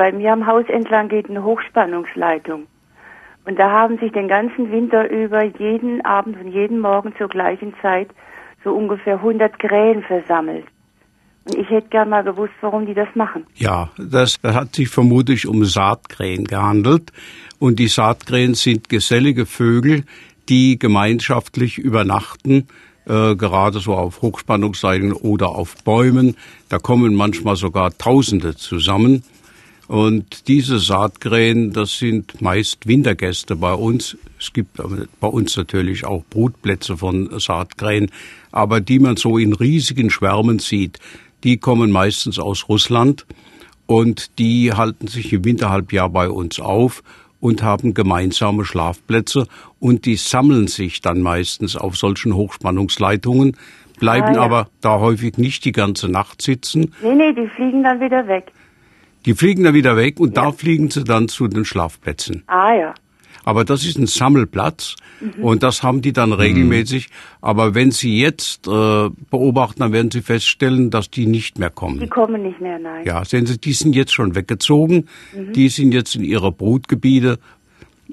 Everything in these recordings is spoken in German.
bei mir am Haus entlang geht eine Hochspannungsleitung. Und da haben sich den ganzen Winter über jeden Abend und jeden Morgen zur gleichen Zeit so ungefähr 100 Krähen versammelt. Und ich hätte gern mal gewusst, warum die das machen. Ja, das hat sich vermutlich um Saatkrähen gehandelt. Und die Saatkrähen sind gesellige Vögel, die gemeinschaftlich übernachten, äh, gerade so auf Hochspannungsleitungen oder auf Bäumen. Da kommen manchmal sogar Tausende zusammen. Und diese Saatkrähen, das sind meist Wintergäste bei uns. Es gibt bei uns natürlich auch Brutplätze von Saatkrähen, aber die man so in riesigen Schwärmen sieht, die kommen meistens aus Russland und die halten sich im Winterhalbjahr bei uns auf und haben gemeinsame Schlafplätze und die sammeln sich dann meistens auf solchen Hochspannungsleitungen, bleiben ah, ja. aber da häufig nicht die ganze Nacht sitzen. Nee, nee, die fliegen dann wieder weg. Die fliegen dann wieder weg und ja. da fliegen sie dann zu den Schlafplätzen. Ah ja. Aber das ist ein Sammelplatz mhm. und das haben die dann regelmäßig. Mhm. Aber wenn Sie jetzt äh, beobachten, dann werden Sie feststellen, dass die nicht mehr kommen. Die kommen nicht mehr, nein. Ja, sehen Sie, die sind jetzt schon weggezogen. Mhm. Die sind jetzt in ihre Brutgebiete,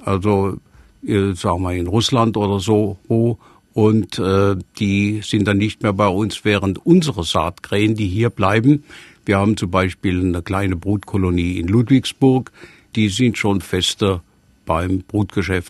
also äh, sagen wir in Russland oder so. Wo, und äh, die sind dann nicht mehr bei uns, während unsere Saatkrähen, die hier bleiben, wir haben zum Beispiel eine kleine Brutkolonie in Ludwigsburg, die sind schon fester beim Brutgeschäft